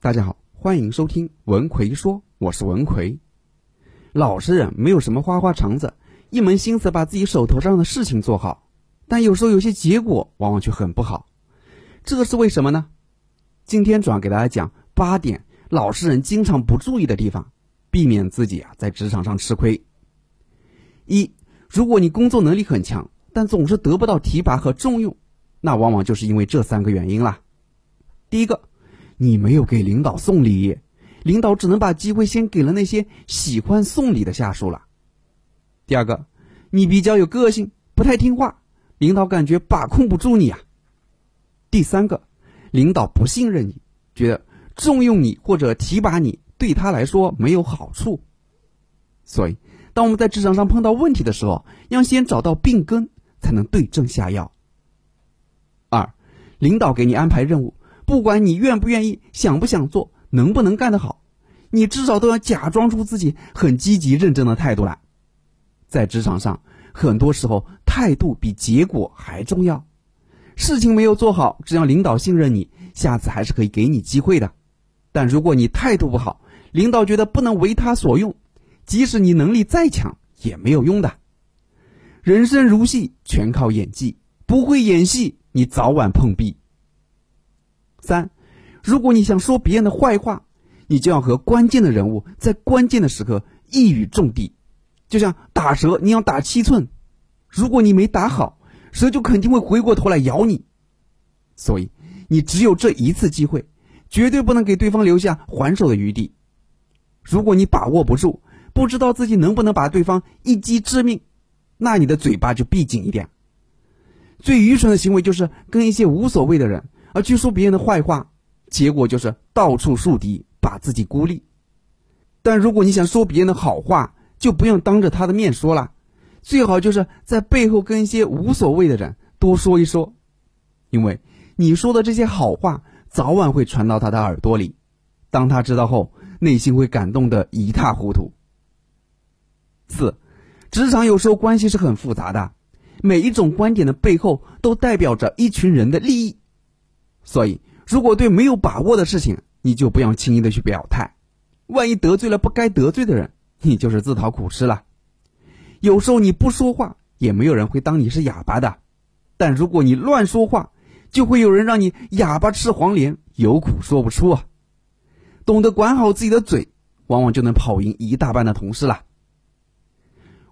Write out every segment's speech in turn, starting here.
大家好，欢迎收听文奎说，我是文奎。老实人没有什么花花肠子，一门心思把自己手头上的事情做好，但有时候有些结果往往却很不好，这个是为什么呢？今天主要给大家讲八点老实人经常不注意的地方，避免自己啊在职场上吃亏。一，如果你工作能力很强，但总是得不到提拔和重用，那往往就是因为这三个原因啦。第一个，你没有给领导送礼，领导只能把机会先给了那些喜欢送礼的下属了。第二个，你比较有个性，不太听话，领导感觉把控不住你啊。第三个，领导不信任你，觉得重用你或者提拔你对他来说没有好处。所以，当我们在职场上碰到问题的时候，要先找到病根，才能对症下药。二，领导给你安排任务。不管你愿不愿意，想不想做，能不能干得好，你至少都要假装出自己很积极认真的态度来。在职场上，很多时候态度比结果还重要。事情没有做好，只要领导信任你，下次还是可以给你机会的。但如果你态度不好，领导觉得不能为他所用，即使你能力再强也没有用的。人生如戏，全靠演技，不会演戏，你早晚碰壁。三，如果你想说别人的坏话，你就要和关键的人物在关键的时刻一语中的，就像打蛇，你要打七寸，如果你没打好，蛇就肯定会回过头来咬你。所以，你只有这一次机会，绝对不能给对方留下还手的余地。如果你把握不住，不知道自己能不能把对方一击致命，那你的嘴巴就闭紧一点。最愚蠢的行为就是跟一些无所谓的人。而去说别人的坏话，结果就是到处树敌，把自己孤立。但如果你想说别人的好话，就不用当着他的面说了，最好就是在背后跟一些无所谓的人多说一说，因为你说的这些好话早晚会传到他的耳朵里，当他知道后，内心会感动的一塌糊涂。四，职场有时候关系是很复杂的，每一种观点的背后都代表着一群人的利益。所以，如果对没有把握的事情，你就不要轻易的去表态，万一得罪了不该得罪的人，你就是自讨苦吃了。有时候你不说话，也没有人会当你是哑巴的，但如果你乱说话，就会有人让你哑巴吃黄连，有苦说不出啊。懂得管好自己的嘴，往往就能跑赢一大半的同事了。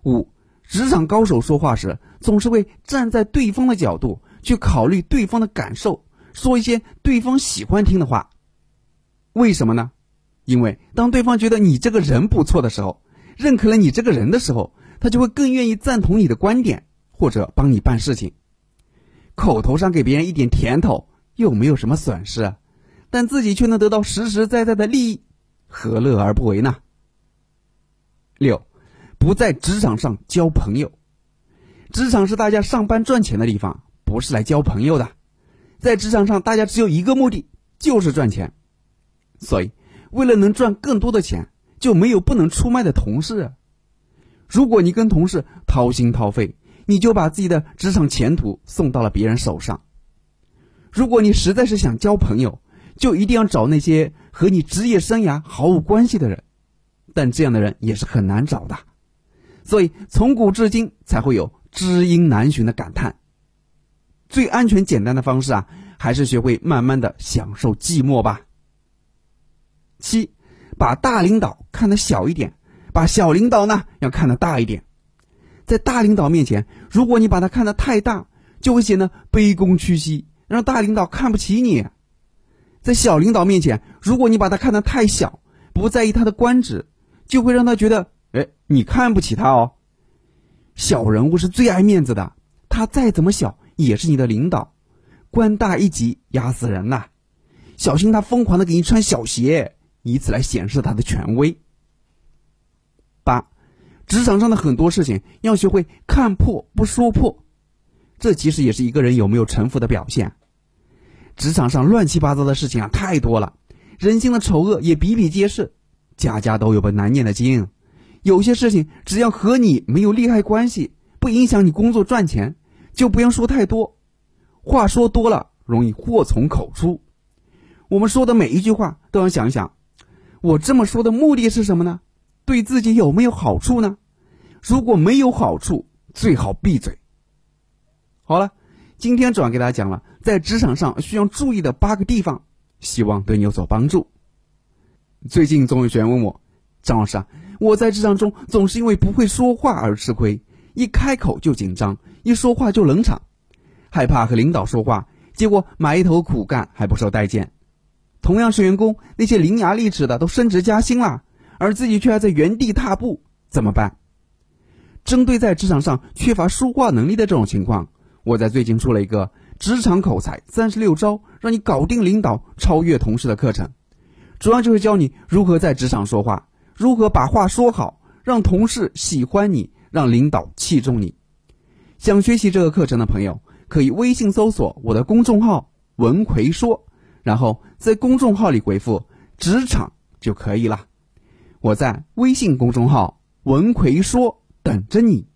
五，职场高手说话时，总是会站在对方的角度去考虑对方的感受。说一些对方喜欢听的话，为什么呢？因为当对方觉得你这个人不错的时候，认可了你这个人的时候，他就会更愿意赞同你的观点或者帮你办事情。口头上给别人一点甜头又没有什么损失，但自己却能得到实实在在的利益，何乐而不为呢？六，不在职场上交朋友。职场是大家上班赚钱的地方，不是来交朋友的。在职场上，大家只有一个目的，就是赚钱。所以，为了能赚更多的钱，就没有不能出卖的同事。如果你跟同事掏心掏肺，你就把自己的职场前途送到了别人手上。如果你实在是想交朋友，就一定要找那些和你职业生涯毫无关系的人。但这样的人也是很难找的，所以从古至今才会有知音难寻的感叹。最安全简单的方式啊，还是学会慢慢的享受寂寞吧。七，把大领导看得小一点，把小领导呢要看得大一点。在大领导面前，如果你把他看得太大，就会显得卑躬屈膝，让大领导看不起你。在小领导面前，如果你把他看得太小，不在意他的官职，就会让他觉得，哎，你看不起他哦。小人物是最爱面子的，他再怎么小。也是你的领导，官大一级压死人呐！小心他疯狂的给你穿小鞋，以此来显示他的权威。八，职场上的很多事情要学会看破不说破，这其实也是一个人有没有城府的表现。职场上乱七八糟的事情啊太多了，人性的丑恶也比比皆是，家家都有本难念的经。有些事情只要和你没有利害关系，不影响你工作赚钱。就不用说太多，话说多了容易祸从口出。我们说的每一句话都要想一想，我这么说的目的是什么呢？对自己有没有好处呢？如果没有好处，最好闭嘴。好了，今天主要给大家讲了在职场上需要注意的八个地方，希望对你有所帮助。最近总有学员问我，张老师啊，我在职场中总是因为不会说话而吃亏，一开口就紧张，一说话就冷场，害怕和领导说话，结果埋头苦干还不受待见。同样是员工，那些伶牙俐齿的都升职加薪了，而自己却还在原地踏步，怎么办？针对在职场上缺乏说话能力的这种情况，我在最近出了一个职场口才三十六招，让你搞定领导、超越同事的课程，主要就是教你如何在职场说话，如何把话说好，让同事喜欢你，让领导器重你。想学习这个课程的朋友，可以微信搜索我的公众号“文奎说”。然后在公众号里回复“职场”就可以了。我在微信公众号“文奎说”等着你。